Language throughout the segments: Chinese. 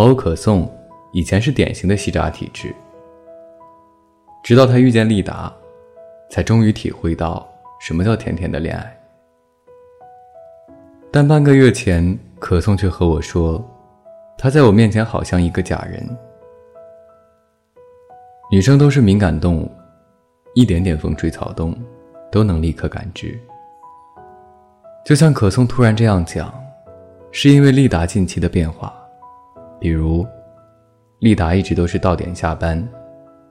朋友可颂以前是典型的西渣体质，直到他遇见利达，才终于体会到什么叫甜甜的恋爱。但半个月前，可颂却和我说，他在我面前好像一个假人。女生都是敏感动物，一点点风吹草动，都能立刻感知。就像可颂突然这样讲，是因为利达近期的变化。比如，丽达一直都是到点下班，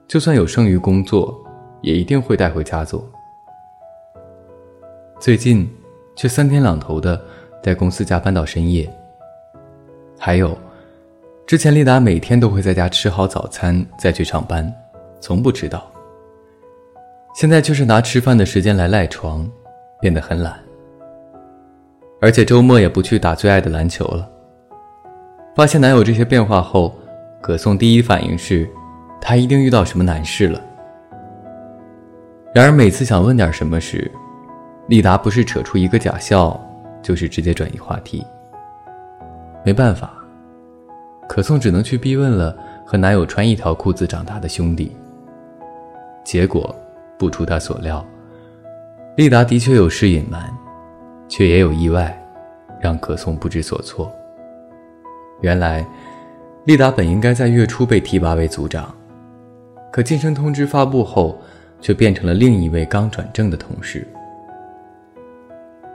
就算有剩余工作，也一定会带回家做。最近，却三天两头的在公司加班到深夜。还有，之前丽达每天都会在家吃好早餐再去上班，从不迟到。现在却是拿吃饭的时间来赖床，变得很懒，而且周末也不去打最爱的篮球了。发现男友这些变化后，可颂第一反应是，他一定遇到什么难事了。然而每次想问点什么时，利达不是扯出一个假笑，就是直接转移话题。没办法，可颂只能去逼问了和男友穿一条裤子长大的兄弟。结果不出他所料，利达的确有事隐瞒，却也有意外，让可颂不知所措。原来，丽达本应该在月初被提拔为组长，可晋升通知发布后，却变成了另一位刚转正的同事。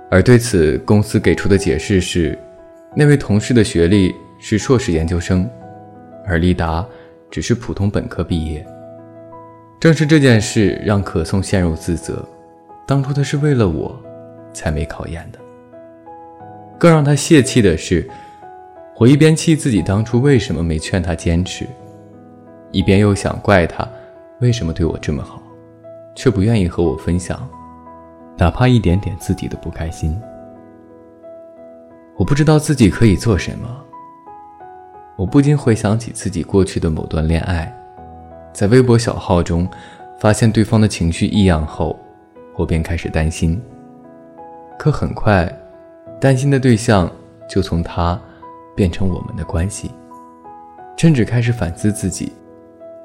而对此，公司给出的解释是，那位同事的学历是硕士研究生，而丽达只是普通本科毕业。正是这件事让可颂陷入自责，当初他是为了我，才没考研的。更让他泄气的是。我一边气自己当初为什么没劝他坚持，一边又想怪他为什么对我这么好，却不愿意和我分享，哪怕一点点自己的不开心。我不知道自己可以做什么。我不禁回想起自己过去的某段恋爱，在微博小号中发现对方的情绪异样后，我便开始担心。可很快，担心的对象就从他。变成我们的关系，甚至开始反思自己：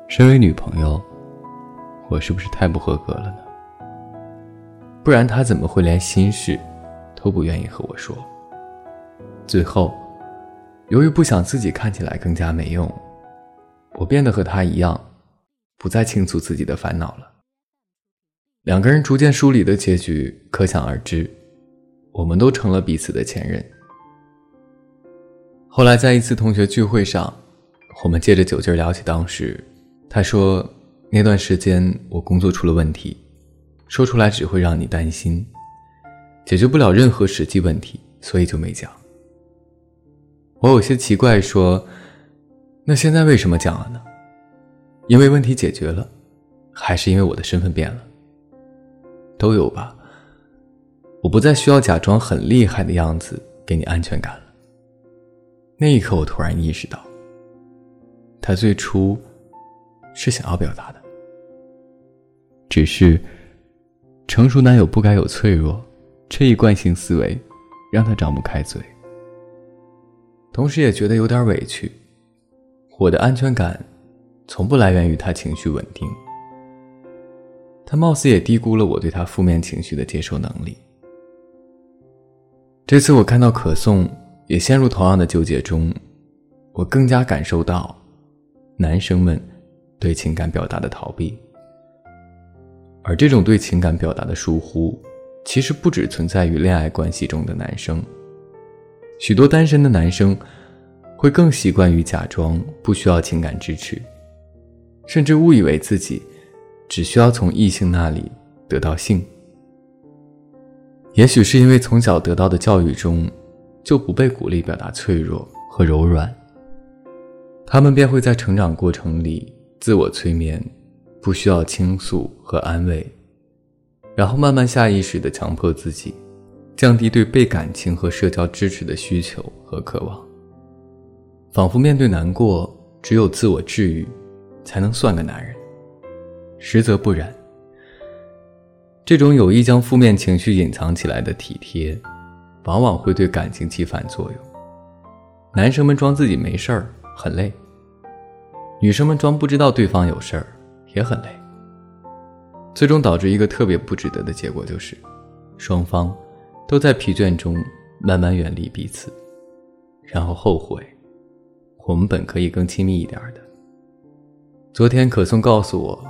身为女朋友，我是不是太不合格了呢？不然他怎么会连心事都不愿意和我说？最后，由于不想自己看起来更加没用，我变得和他一样，不再倾诉自己的烦恼了。两个人逐渐疏离的结局可想而知，我们都成了彼此的前任。后来在一次同学聚会上，我们借着酒劲聊起当时。他说那段时间我工作出了问题，说出来只会让你担心，解决不了任何实际问题，所以就没讲。我有些奇怪，说那现在为什么讲了呢？因为问题解决了，还是因为我的身份变了？都有吧。我不再需要假装很厉害的样子给你安全感了。那一刻，我突然意识到，他最初是想要表达的，只是成熟男友不该有脆弱这一惯性思维，让他张不开嘴。同时也觉得有点委屈，我的安全感从不来源于他情绪稳定，他貌似也低估了我对他负面情绪的接受能力。这次我看到可颂。也陷入同样的纠结中，我更加感受到男生们对情感表达的逃避，而这种对情感表达的疏忽，其实不只存在于恋爱关系中的男生，许多单身的男生会更习惯于假装不需要情感支持，甚至误以为自己只需要从异性那里得到性。也许是因为从小得到的教育中。就不被鼓励表达脆弱和柔软，他们便会在成长过程里自我催眠，不需要倾诉和安慰，然后慢慢下意识地强迫自己，降低对被感情和社交支持的需求和渴望，仿佛面对难过，只有自我治愈，才能算个男人，实则不然。这种有意将负面情绪隐藏起来的体贴。往往会对感情起反作用。男生们装自己没事儿，很累。女生们装不知道对方有事儿，也很累。最终导致一个特别不值得的结果，就是双方都在疲倦中慢慢远离彼此，然后后悔，我们本可以更亲密一点的。昨天可颂告诉我，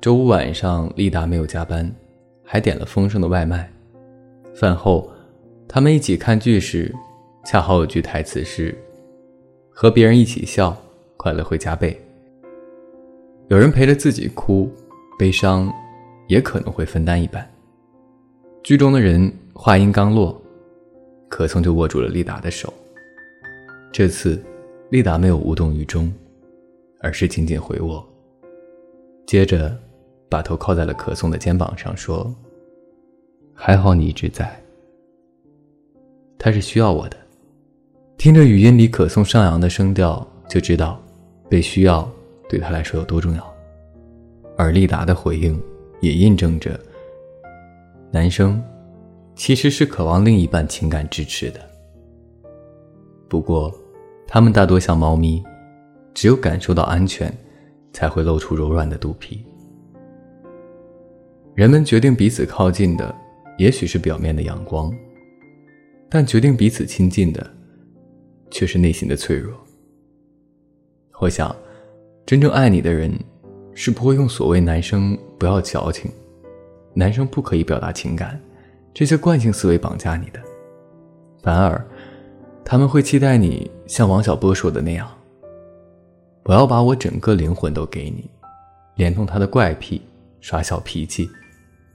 周五晚上丽达没有加班，还点了丰盛的外卖。饭后，他们一起看剧时，恰好有句台词是：“和别人一起笑，快乐会加倍。”有人陪着自己哭，悲伤。也可能会分担一半。剧中的人话音刚落，可颂就握住了丽达的手。这次，丽达没有无动于衷，而是紧紧回握，接着把头靠在了可颂的肩膀上，说：“还好你一直在。他是需要我的。”听着语音里可颂上扬的声调，就知道被需要对他来说有多重要。而丽达的回应。也印证着，男生其实是渴望另一半情感支持的。不过，他们大多像猫咪，只有感受到安全，才会露出柔软的肚皮。人们决定彼此靠近的，也许是表面的阳光，但决定彼此亲近的，却是内心的脆弱。我想，真正爱你的人。是不会用所谓“男生不要矫情，男生不可以表达情感”这些惯性思维绑架你的，反而他们会期待你像王小波说的那样：“我要把我整个灵魂都给你，连同他的怪癖、耍小脾气、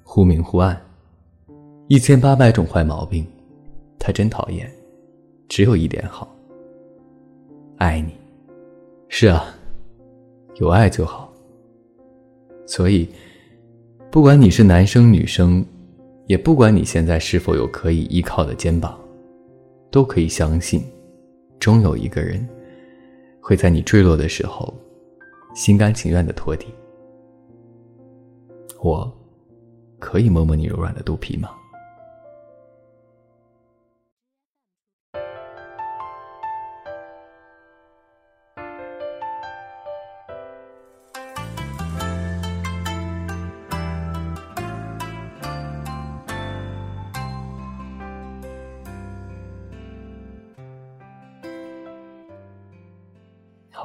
忽明忽暗，一千八百种坏毛病，他真讨厌，只有一点好，爱你。”是啊，有爱就好。所以，不管你是男生女生，也不管你现在是否有可以依靠的肩膀，都可以相信，终有一个人会在你坠落的时候，心甘情愿的托底。我可以摸摸你柔软的肚皮吗？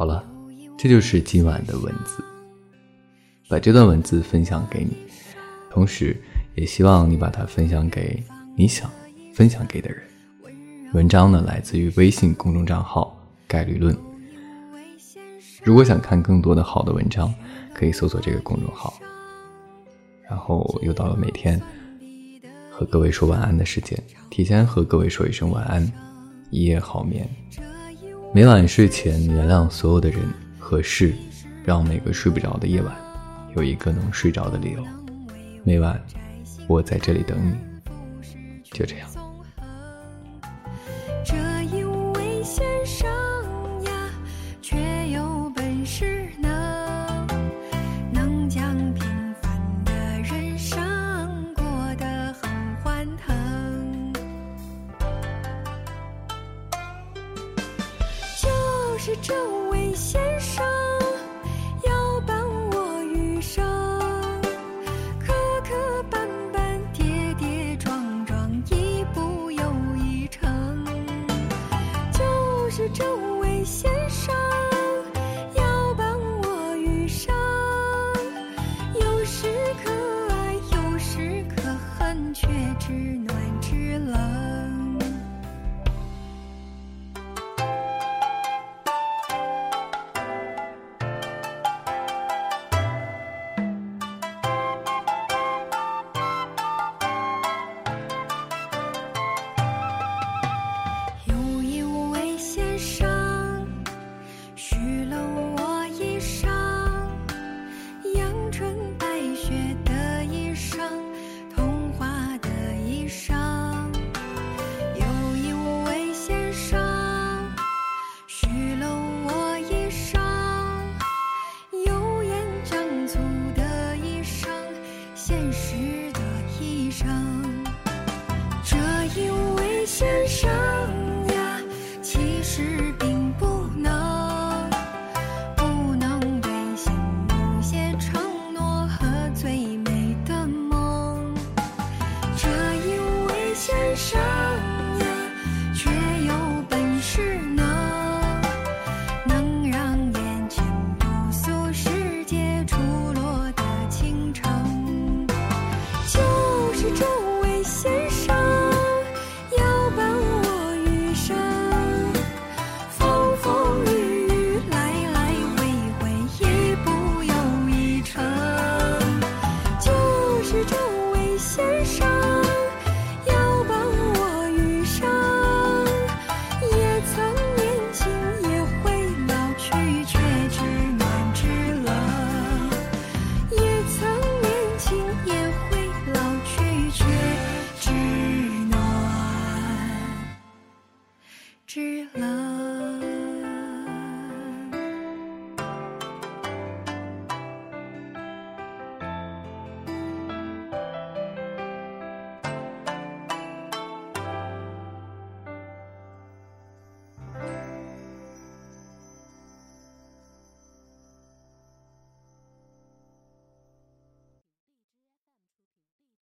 好了，这就是今晚的文字。把这段文字分享给你，同时也希望你把它分享给你想分享给的人。文章呢，来自于微信公众账号“概率论”。如果想看更多的好的文章，可以搜索这个公众号。然后又到了每天和各位说晚安的时间，提前和各位说一声晚安，一夜好眠。每晚睡前，原谅所有的人和事，让每个睡不着的夜晚有一个能睡着的理由。每晚，我在这里等你。就这样。